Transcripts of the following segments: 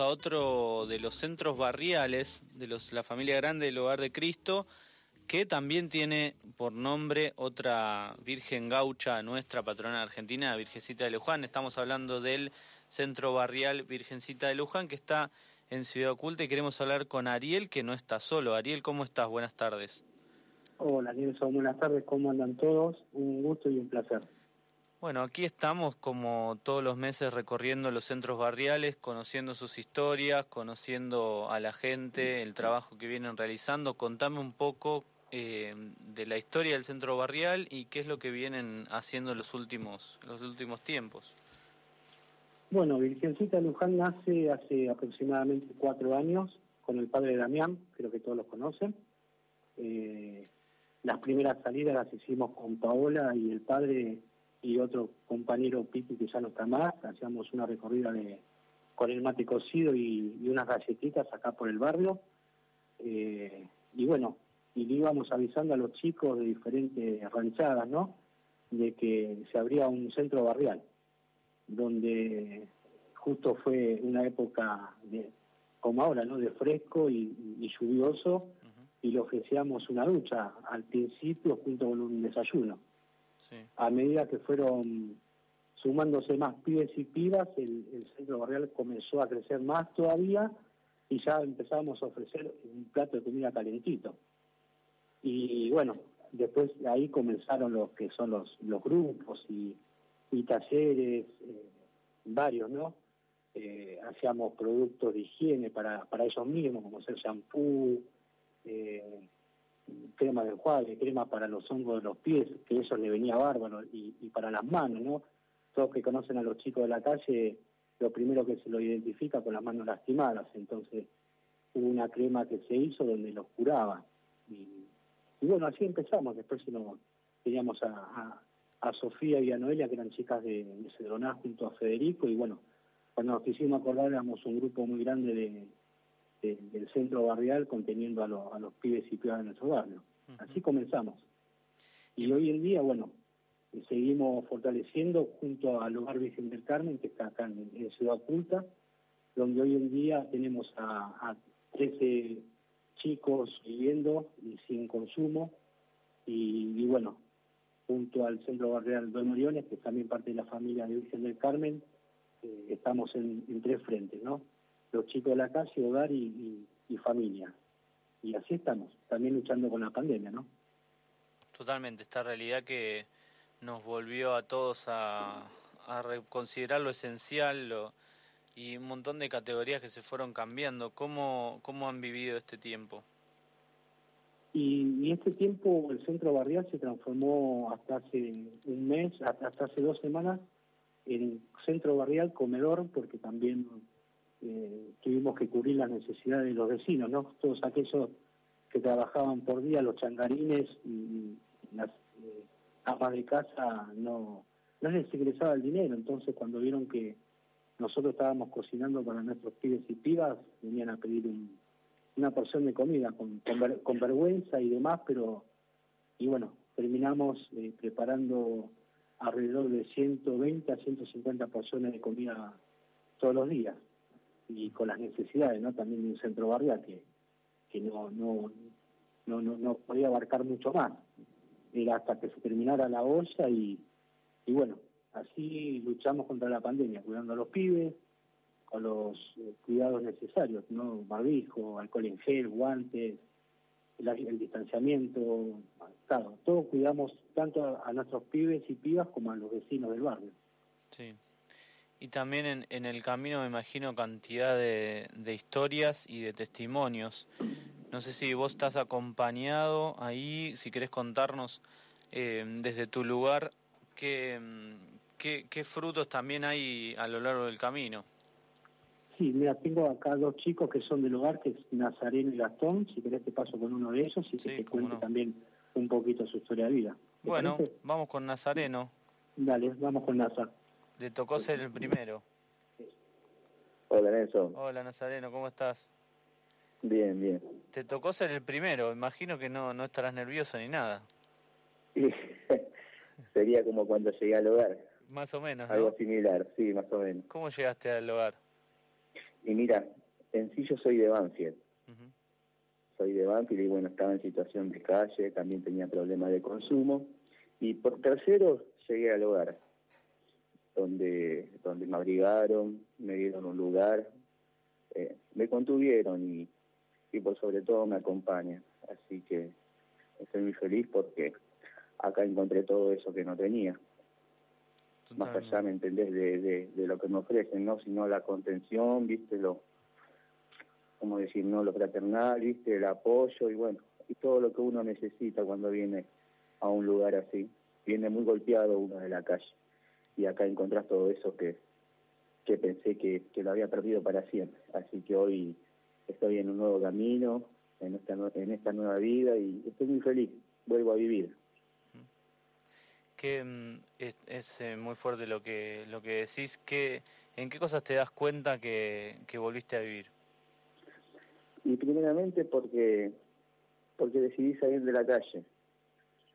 a otro de los centros barriales de los, la familia grande del Hogar de Cristo, que también tiene por nombre otra Virgen Gaucha, nuestra patrona argentina, Virgencita de Luján. Estamos hablando del centro barrial Virgencita de Luján, que está en Ciudad Oculta y queremos hablar con Ariel, que no está solo. Ariel, ¿cómo estás? Buenas tardes. Hola, Nelson, buenas tardes, ¿cómo andan todos? Un gusto y un placer. Bueno, aquí estamos como todos los meses recorriendo los centros barriales, conociendo sus historias, conociendo a la gente, el trabajo que vienen realizando. Contame un poco eh, de la historia del centro barrial y qué es lo que vienen haciendo los últimos, los últimos tiempos. Bueno, Virgencita Luján nace hace aproximadamente cuatro años con el padre Damián, creo que todos lo conocen. Eh, las primeras salidas las hicimos con Paola y el padre y otro compañero Piti que ya no está más, hacíamos una recorrida de con el mate cocido y, unas galletitas acá por el barrio. Eh, y bueno, y le íbamos avisando a los chicos de diferentes ranchadas, ¿no? De que se abría un centro barrial, donde justo fue una época de, como ahora, ¿no? De fresco y, lluvioso, y le ofrecíamos una ducha al principio junto con un desayuno a medida que fueron sumándose más pibes y pibas, el, centro barrial comenzó a crecer más todavía y ya empezábamos a ofrecer un plato de comida calentito. Y bueno, después de ahí comenzaron los que son los, grupos y, talleres, eh, varios, ¿no? Eh, hacíamos productos de higiene para, para ellos mismos, como ser shampoo, eh, crema de enjuague, crema para los hongos de los pies, que eso le venía bárbaro, y, para las manos, ¿no? Todos que conocen a los chicos de la calle, lo primero que se lo identifica con las manos lastimadas, entonces hubo una crema que se hizo donde los curaba. Y, bueno, así empezamos, después nos, teníamos a, a, Sofía y a Noelia, que eran chicas de, de Cedroná junto a Federico, y bueno, cuando nos quisimos acordar éramos un grupo muy grande de del centro barrial conteniendo a, a los pibes y pibas de nuestro barrio. Así comenzamos. Y hoy en día, bueno, seguimos fortaleciendo junto al Hogar Virgen del Carmen, que está acá en, Ciudad Oculta, donde hoy en día tenemos a, a 13 chicos viviendo y sin consumo, y, bueno, junto al Centro Barrial Don Oriones, que es también parte de la familia de Virgen del Carmen, eh, estamos en, en tres frentes, ¿no? Los chicos de la calle, hogar y, familia. Y así estamos, también luchando con la pandemia, ¿no? Totalmente, esta realidad que nos volvió a todos a, a reconsiderar lo esencial lo, y un montón de categorías que se fueron cambiando. ¿Cómo, cómo han vivido este tiempo? Y, y, este tiempo el centro barrial se transformó hasta hace un mes, hasta, hasta hace dos semanas, en centro barrial comedor, porque también eh, tuvimos que cubrir las necesidades de los vecinos, ¿no? Todos aquellos que trabajaban por día, los changarines y las eh, amas de casa, no, no les ingresaba el dinero. Entonces, cuando vieron que nosotros estábamos cocinando para nuestros pibes y pibas, venían a pedir una porción de comida con, vergüenza y demás, pero, y bueno, terminamos eh, preparando alrededor de 120 a 150 porciones de comida todos los días y con las necesidades no también de un centro barrial que, que no, no, no, no, podía abarcar mucho más. Era hasta que se terminara la olla y, y bueno, así luchamos contra la pandemia, cuidando a los pibes, con los eh, cuidados necesarios, ¿no? Barbijo, alcohol en gel, guantes, el, el distanciamiento, claro, todos cuidamos tanto a, a, nuestros pibes y pibas como a los vecinos del barrio. Sí. Y también en, en el camino me imagino cantidad de, de historias y de testimonios. No sé si vos estás acompañado ahí, si querés contarnos eh, desde tu lugar qué, qué, qué, frutos también hay a lo largo del camino. Sí, mira, tengo acá dos chicos que son del hogar, que es Nazareno y Gastón. Si querés te paso con uno de ellos y que te cuente también un poquito su historia de vida. Bueno, vamos con Nazareno. Dale, vamos con Nazar. Le tocó ser el primero. Hola Nelson. Hola Nazareno, ¿cómo estás? Bien, bien. Te tocó ser el primero, imagino que no, no estarás nervioso ni nada. Sería como cuando llegué al hogar. Más o menos, Algo similar, sí, más o menos. ¿Cómo llegaste al hogar? Y mira, en sí yo soy de Banfield. Soy de Banfield y bueno, estaba en situación de calle, también tenía problemas de consumo. Y por tercero llegué al hogar, donde, donde me abrigaron, me dieron un lugar, eh, me contuvieron y, y por sobre todo me acompañan. Así que estoy muy feliz porque acá encontré todo eso que no tenía. Más allá, ¿me entendés? De, de, de lo que me ofrecen, ¿no? Sino la contención, ¿viste? Lo, ¿cómo decir? ¿No? Lo fraternal, ¿viste? El apoyo y bueno, y todo lo que uno necesita cuando viene a un lugar así. Viene muy golpeado uno de la calle y acá encontrás todo eso que, que pensé que, que lo había perdido para siempre. Así que hoy estoy en un nuevo camino, en esta, en esta nueva vida y estoy muy feliz. Vuelvo a vivir. Que mm, es, es, eh, muy fuerte lo que lo que decís. Que, ¿En qué cosas te das cuenta que, que volviste a vivir? Y primeramente porque porque decidí salir de la calle.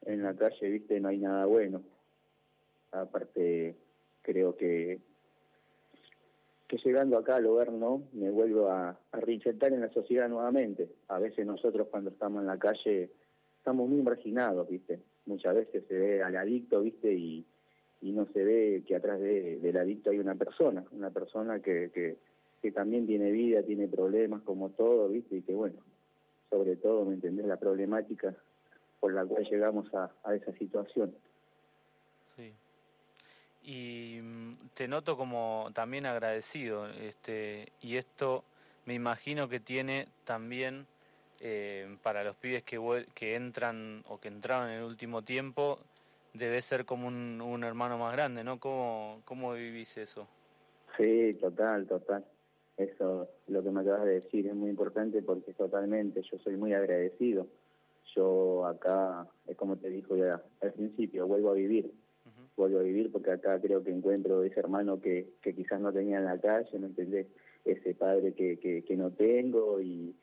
En la calle, viste, no hay nada bueno. Aparte, creo que que llegando acá al hogar, ¿no? Me vuelvo a, a en la sociedad nuevamente. A veces nosotros cuando estamos en la calle estamos muy marginados, ¿viste? Muchas veces se ve al adicto, ¿viste? Y, y no se ve que atrás de, del adicto hay una persona, una persona que, que, que también tiene vida, tiene problemas como todo, ¿viste? Y que bueno, sobre todo, ¿me entendés? La problemática por la cual llegamos a, a esa situación. Y mm, te noto como también agradecido, este, y esto me imagino que tiene también eh, para los pibes que, que entran o que entraron en el último tiempo, debe ser como un, un hermano más grande, ¿no? ¿Cómo, ¿Cómo vivís eso? Sí, total, total. Eso, lo que me acabas de decir es muy importante porque totalmente yo soy muy agradecido. Yo acá, es como te dijo ya al principio, vuelvo a vivir. Vuelvo a vivir porque acá creo que encuentro ese hermano que, que quizás no tenía en la calle, ¿me entendés? Ese padre que, que, que no tengo y,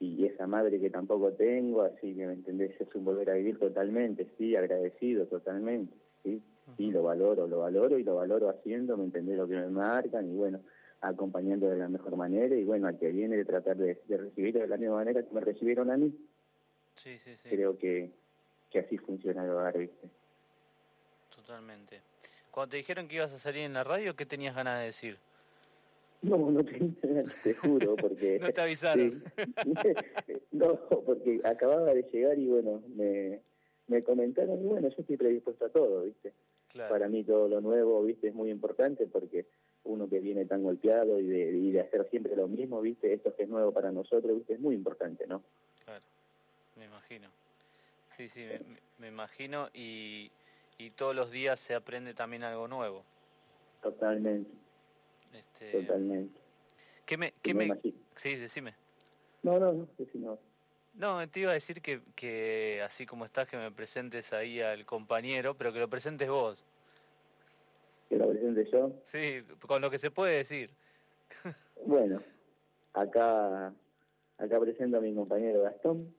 y esa madre que tampoco tengo, así que, ¿me entendés? Es un volver a vivir totalmente, sí, agradecido totalmente, sí. Sí, lo valoro, lo valoro y lo valoro haciendo, ¿me entendés? Lo que me marcan y bueno, acompañando de la mejor manera y bueno, al que viene de tratar de, de recibirlo de la misma manera que me recibieron a mí, Sí, sí, sí, creo que, que así funciona el hogar, ¿viste? Totalmente. Cuando te dijeron que ibas a salir en la radio, ¿qué tenías ganas de decir? No, no te, te juro, porque... No te avisaron. Sí. no, porque acababa de llegar y bueno, me, me comentaron y bueno, yo estoy predispuesto a todo, ¿viste? Claro. Para mí todo lo nuevo, ¿viste? Es muy importante porque uno que viene tan golpeado y de, y de hacer siempre lo mismo, ¿viste? Esto que es nuevo para nosotros, ¿viste? Es muy importante, ¿no? Claro, me imagino. Sí, sí, me, me- me imagino y, y todos los días se aprende también algo nuevo. Totalmente, Este, totalmente. ¿Qué me, Sí, qué me sí, decime. No, no, no, sí, no. Te iba a decir que, que así como estás, que me presentes ahí al compañero, pero que lo presentes vos. Que lo presente yo. Sí, con lo que se puede decir. Bueno, acá acá presento a mi compañero Gastón,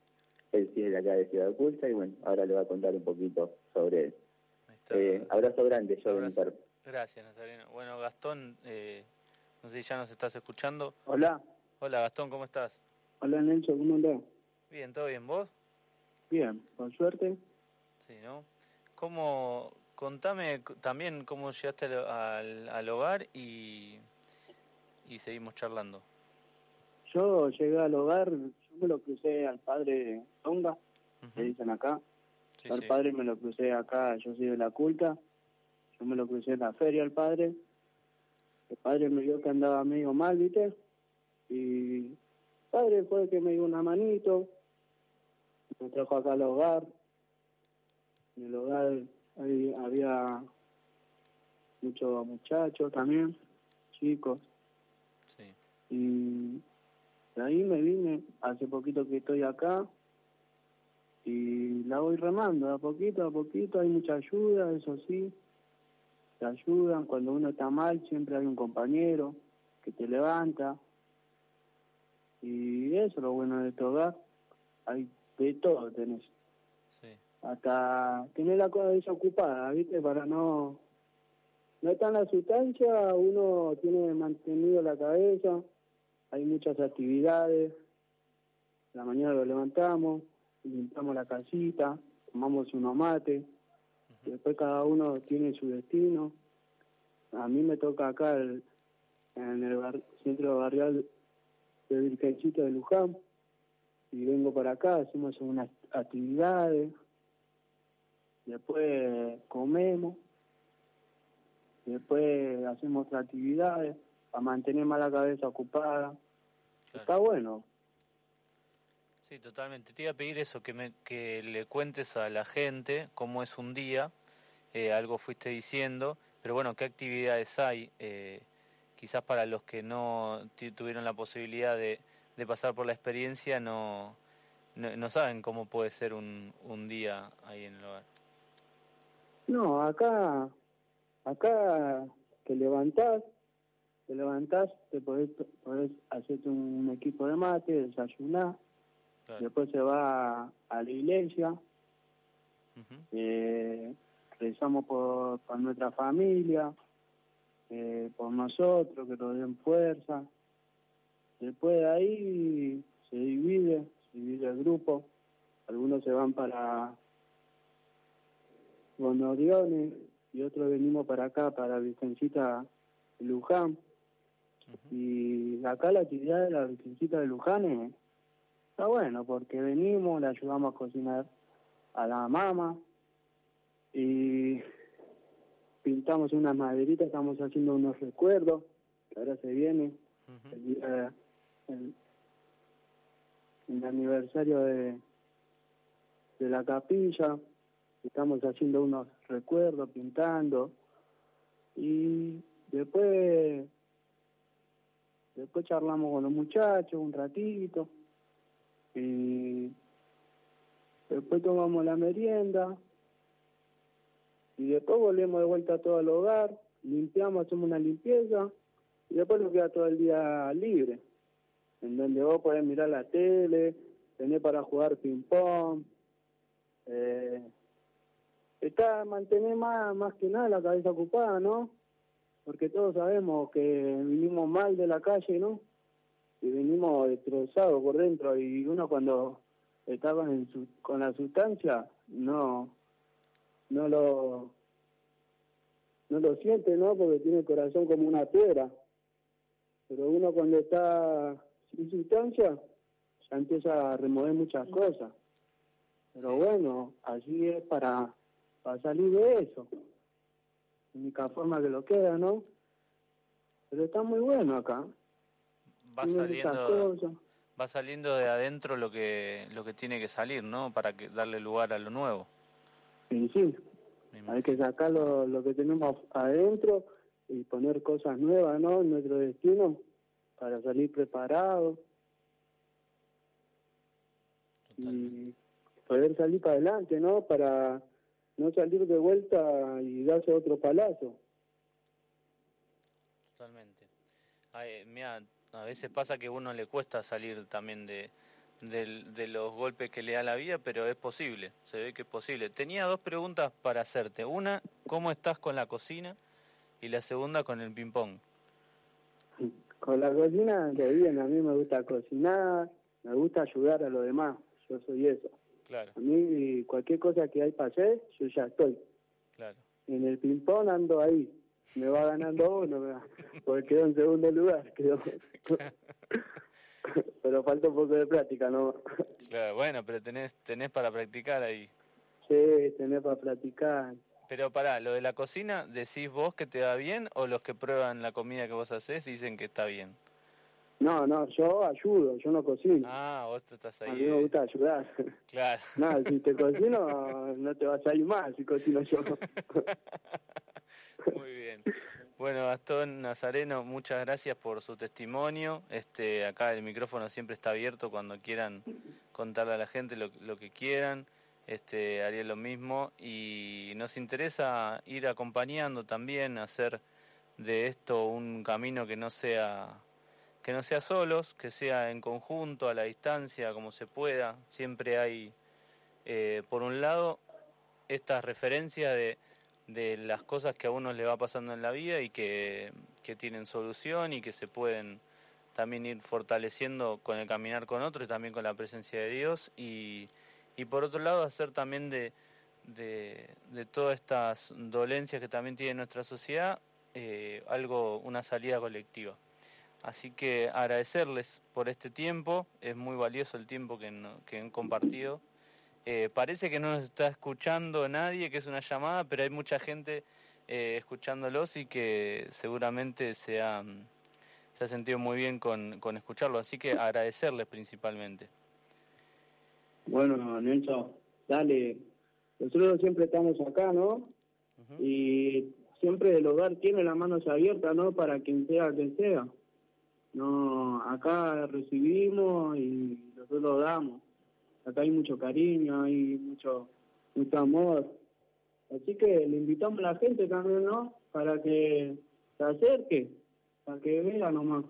él sí es de acá de Ciudad Oculta y bueno, ahora le voy a contar un poquito sobre él. Eh, abrazo grande yo Abrazo. Gracias, Nazareno. Bueno, Gastón, eh, no sé si ya nos estás escuchando. Hola, Hola, Gastón, ¿cómo estás? hola Nelson, ¿cómo andás? Bien, ¿todo bien? ¿Vos? Bien, con suerte. Sí, ¿no? ¿Cómo, contame también cómo llegaste al, al, al hogar y, y seguimos charlando. Yo llegué al hogar, yo me lo crucé al padre Tonga, Ujú. le dicen acá. Sí, al sí. padre me lo crucé acá, yo soy de la culta. Yo me lo crucé en la feria al padre. El padre me vio que andaba medio mal, ¿viste? Y el padre fue el que me dio una manito. Me trajo acá al hogar. En el hogar ahí había muchos muchachos también, chicos. Sí. Y de ahí me vine, hace poquito que estoy acá la voy remando, a poquito a poquito, hay mucha ayuda, eso sí, te ayudan, cuando uno está mal siempre hay un compañero que te levanta y eso es lo bueno de este hogar, hay de todo tenés, Sí. hasta tener la cosa desocupada, ¿viste? Para no... No está en la sustancia, uno tiene mantenido la cabeza, hay muchas actividades. La mañana lo levantamos, limpiamos la casita, tomamos unos mates, después cada uno tiene su destino. A mí me toca acá en el centro barrial de Virgencito de Luján y vengo para acá, hacemos unas actividades, después comemos, después hacemos otras actividades para mantener más la cabeza ocupada. Está bueno. Sí, totalmente. Te iba a pedir eso, que, me, que le cuentes a la gente cómo es un día, eh, algo fuiste diciendo, pero bueno, ¿qué actividades hay? Eh, quizás para los que no tuvieron la posibilidad de, de pasar por la experiencia no, no, saben cómo puede ser un, un día ahí en el hogar. No, acá, acá te levantás, te levantás, te podés, podés hacerte un equipo de mate, después se va a la iglesia, eh, rezamos por, por nuestra familia, eh, por nosotros, que nos den fuerza. Después de ahí se divide, se divide el grupo. Algunos se van para Bonoriones y otros venimos para acá, para Virgencita Luján. Y acá la actividad de la Virgencita de Luján está bueno porque venimos, le ayudamos a cocinar a la mamá y pintamos unas maderitas, estamos haciendo unos recuerdos, que ahora se viene el, el, aniversario de, de la capilla, estamos haciendo unos recuerdos, pintando, y después después charlamos con los muchachos un ratito, y después tomamos la merienda, y después volvemos de vuelta todo el hogar, limpiamos, hacemos una limpieza, y después nos queda todo el día libre, en donde vos podés mirar la tele, tener para jugar ping-pong, eh, está mantener más, más que nada la cabeza ocupada, ¿no? Porque todos sabemos que vinimos mal de la calle, ¿no? Y vinimos destrozados por dentro y uno cuando estaba en su, con la sustancia no no lo no lo siente, ¿no? Porque tiene el corazón como una piedra. Pero uno cuando está sin sustancia ya empieza a remover muchas cosas. Pero bueno, así es para, para salir de eso. única forma que lo queda, ¿no? Pero está muy bueno acá. Va saliendo, va saliendo de adentro lo que lo que tiene que salir, ¿no? Para que darle lugar a lo nuevo. Sí, sí. Hay que sacar lo, lo que tenemos adentro y poner cosas nuevas, ¿no? En nuestro destino para salir preparados y poder salir para adelante, ¿no? Para no salir de vuelta y darse otro palazo. Totalmente. mira, a veces pasa que a uno le cuesta salir también de, de, los golpes que le da la vida, pero es posible, se ve que es posible. Tenía dos preguntas para hacerte. Una, ¿cómo estás con la cocina? Y la segunda, con el ping-pong. Con la cocina, de bien, a mí me gusta cocinar, me gusta ayudar a los demás, yo soy eso. Claro. A mí cualquier cosa que hay para hacer, yo ya estoy. Claro. En el ping-pong ando ahí, me va ganando uno, porque quedó en segundo lugar, quedó. pero falta un poco de práctica, ¿no? Claro, bueno, pero tenés, tenés para practicar ahí. Sí, tenés para practicar. Pero pará, lo de la cocina, ¿decís vos que te va bien o los que prueban la comida que vos haces dicen que está bien? No, no, yo ayudo, yo no cocino. Ah, vos te estás ahí. A mí me gusta ayudar. Claro. no, si te cocino, no te vas a ir mal si cocino yo. Muy bien. Bueno, Gastón Nazareno, muchas gracias por su testimonio. Este, acá el micrófono siempre está abierto cuando quieran contarle a la gente lo, lo que quieran. Este, haría lo mismo y nos interesa ir acompañando también, hacer de esto un camino que no sea que no sea solos, que sea en conjunto, a la distancia, como se pueda. Siempre hay, eh, por un lado, esta referencia de de las cosas que a uno le va pasando en la vida y que, tienen solución y que se pueden también ir fortaleciendo con el caminar con otros y también con la presencia de Dios y, y por otro lado hacer también de, de, todas estas dolencias que también tiene nuestra sociedad eh, algo, una salida colectiva. Así que agradecerles por este tiempo, es muy valioso el tiempo que, que han compartido. Eh, parece que no nos está escuchando nadie, que es una llamada, pero hay mucha gente eh, escuchándolos y que seguramente se ha, se ha sentido muy bien con, con escucharlo. Así que agradecerles principalmente. Bueno, Nelson, dale. Nosotros siempre estamos acá, ¿no? Y siempre el hogar tiene las manos abiertas, ¿no? Para quien sea quien sea. No, acá recibimos y nosotros damos. Acá hay mucho cariño, hay mucho, mucho amor. Así que le invitamos a la gente también, ¿no? Para que se acerque, para que vea nomás.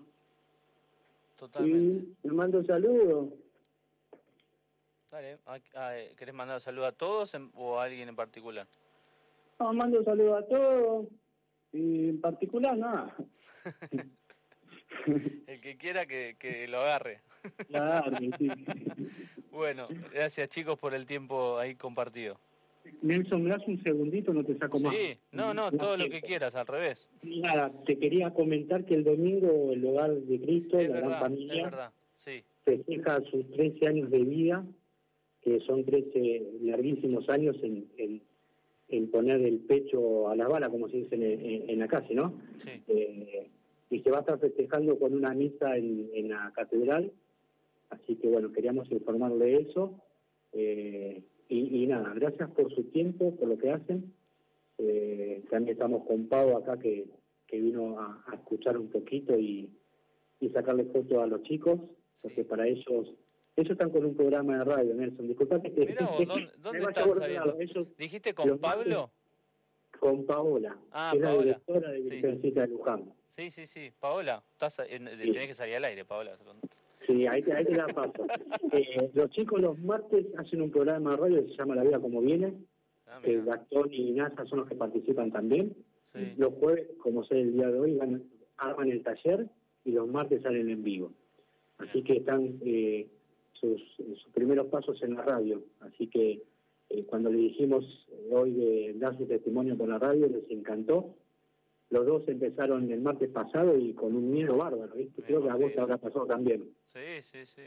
Totalmente. Y le mando saludos. Dale, ¿querés mandar un saludo a todos o a alguien en particular? No, mando saludos a todos y en particular nada. El que quiera que, que lo agarre. Sí. Bueno, gracias chicos por el tiempo ahí compartido. Nelson, ¿me das un segundito? No te saco más. Sí, no, no, todo lo que quieras, al revés. Nada, te quería comentar que el domingo el hogar de Cristo, la gran familia, es verdad, sí. festeja sus 13 años de vida, que son 13 larguísimos años en, en, en poner el pecho a la bala, como se dice en, en, la calle, ¿no? Sí. Eh, y se va a estar festejando con una misa en, en la catedral. Así que bueno, queríamos informarle de eso. Eh, y, nada, gracias por su tiempo, por lo que hacen. Eh, también estamos con Pau acá que, que vino a, escuchar un poquito y, y sacarle fotos a los chicos, porque para ellos ellos están con un programa de radio, Nelson. Disculpate que... Mirá ¿dónde, dónde están ¿Dijiste con Pablo? con Paola, ah, que es Paola. la directora de Virgencita sí. de Luján. Sí, sí, sí. Paola, estás, eh, sí. tenés que salir al aire, Paola. Sí, ahí, ahí te la paso. eh, los chicos los martes hacen un programa de radio que se llama La Vida Como Viene, ah, que Gastón y Nasa son los que participan también. Sí. Los jueves, como sé el día de hoy, van, arman el taller y los martes salen en vivo. Así que están eh, sus, sus, primeros pasos en la radio. Así que eh, cuando le dijimos hoy de dar su testimonio por la radio, les encantó. Los dos empezaron el martes pasado y con un miedo bárbaro, ¿viste? Creo que a vos te habrá pasado también. Sí, sí, sí.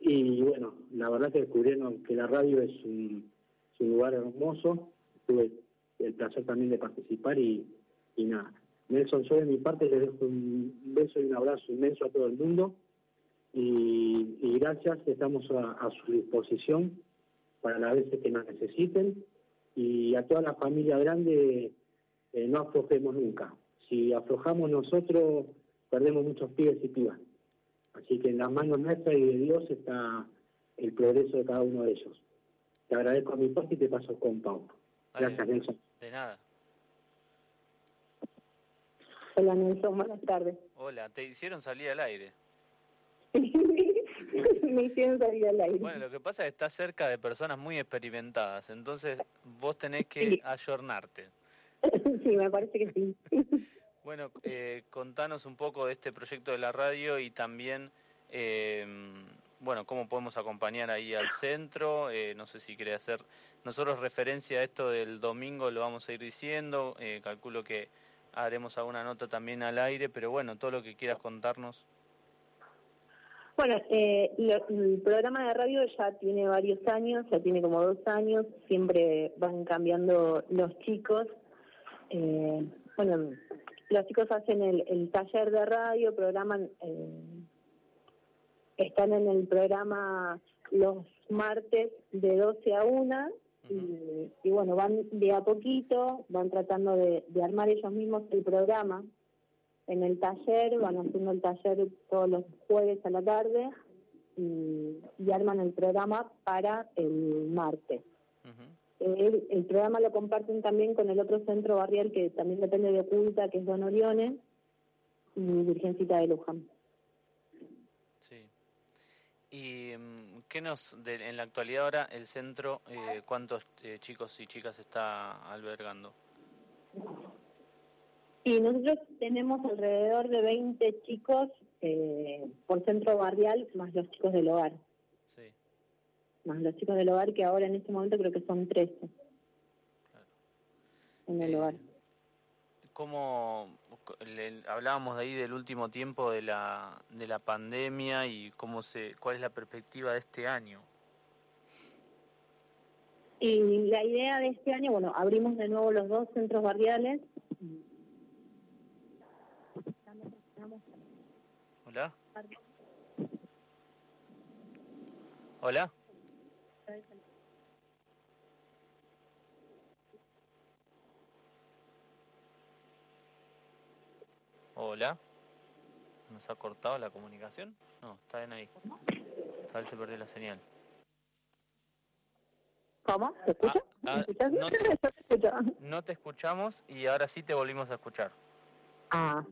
Y bueno, la verdad que descubrieron que la radio es un, es un lugar hermoso. Tuve el placer también de participar y, y nada. Nelson, yo de mi parte les dejo un beso y un abrazo inmenso a todo el mundo. Y, y gracias, estamos a, a, su disposición para las veces que nos necesiten. Y a toda la familia grande, eh, no aflojemos nunca. Si aflojamos nosotros, perdemos muchos pibes y pibas. Así que en las manos nuestras y de Dios está el progreso de cada uno de ellos. Te agradezco a mi parte y te paso con Pau. Gracias, vale. Nelson. De nada. Hola, Nelson. Buenas tardes. Hola, te hicieron salir al aire. Me hicieron salir al aire. Bueno, lo que pasa es que estás cerca de personas muy experimentadas, entonces vos tenés que Sí. ayornarte. Sí, me parece que sí. Bueno, eh, contanos un poco de este proyecto de la radio y también, eh, bueno, cómo podemos acompañar ahí al centro. Eh, no sé si querés hacer nosotros referencia a esto del domingo, lo vamos a ir diciendo. Calculo que haremos alguna nota también al aire, pero bueno, todo lo que quieras contarnos. Bueno, eh, lo, el programa de radio ya tiene varios años, ya tiene como dos años, siempre van cambiando los chicos. Eh, bueno, los chicos hacen el, el, taller de radio, programan, eh, están en el programa los martes de 12 a 1 y, y, bueno, van de a poquito, van tratando de, de armar ellos mismos el programa en el taller, van haciendo el taller todos los jueves a la tarde y, y arman el programa para el martes. Uh -huh. El, el, programa lo comparten también con el otro centro barrial que también depende de Oculta, que es Don Orione y Virgencita de Luján. Sí. ¿Y qué nos, de, en la actualidad ahora, el centro, eh, cuántos eh, chicos y chicas está albergando? Y nosotros tenemos alrededor de 20 chicos eh, por centro barrial más los chicos del hogar. Sí. Más los chicos del hogar que ahora en este momento creo que son 13 en el Eh, hogar. ¿Cómo le- hablábamos de ahí del último tiempo de la, de la pandemia y cómo se, cuál es la perspectiva de este año? Y la idea de este año, bueno, abrimos de nuevo los dos centros barriales. Hola. Hola. Hola. ¿Se ¿Nos ha cortado la comunicación? No, está bien ahí. Tal vez se perdió la señal. ¿Cómo? ¿Se escucha? Ah, ah, te- escucho. No te escuchamos y ahora sí te volvimos a escuchar. Ah.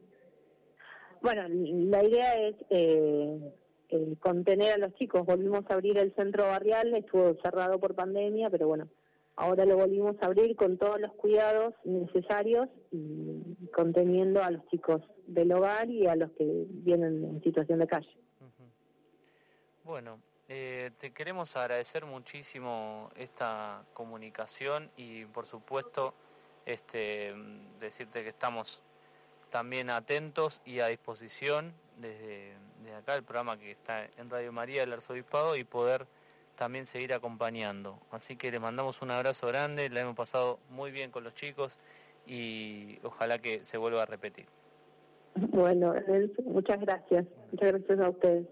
Bueno, la idea es eh, eh, contener a los chicos. Volvimos a abrir el centro barrial, estuvo cerrado por pandemia, pero bueno, ahora lo volvimos a abrir con todos los cuidados necesarios y conteniendo a los chicos del hogar y a los que vienen en situación de calle. Bueno, eh, te queremos agradecer muchísimo esta comunicación y por supuesto este, decirte que estamos también atentos y a disposición desde, acá el programa que está en Radio María del Arzobispado y poder también seguir acompañando. Así que les mandamos un abrazo grande, la hemos pasado muy bien con los chicos y ojalá que se vuelva a repetir. Bueno, muchas gracias. Muchas gracias a ustedes.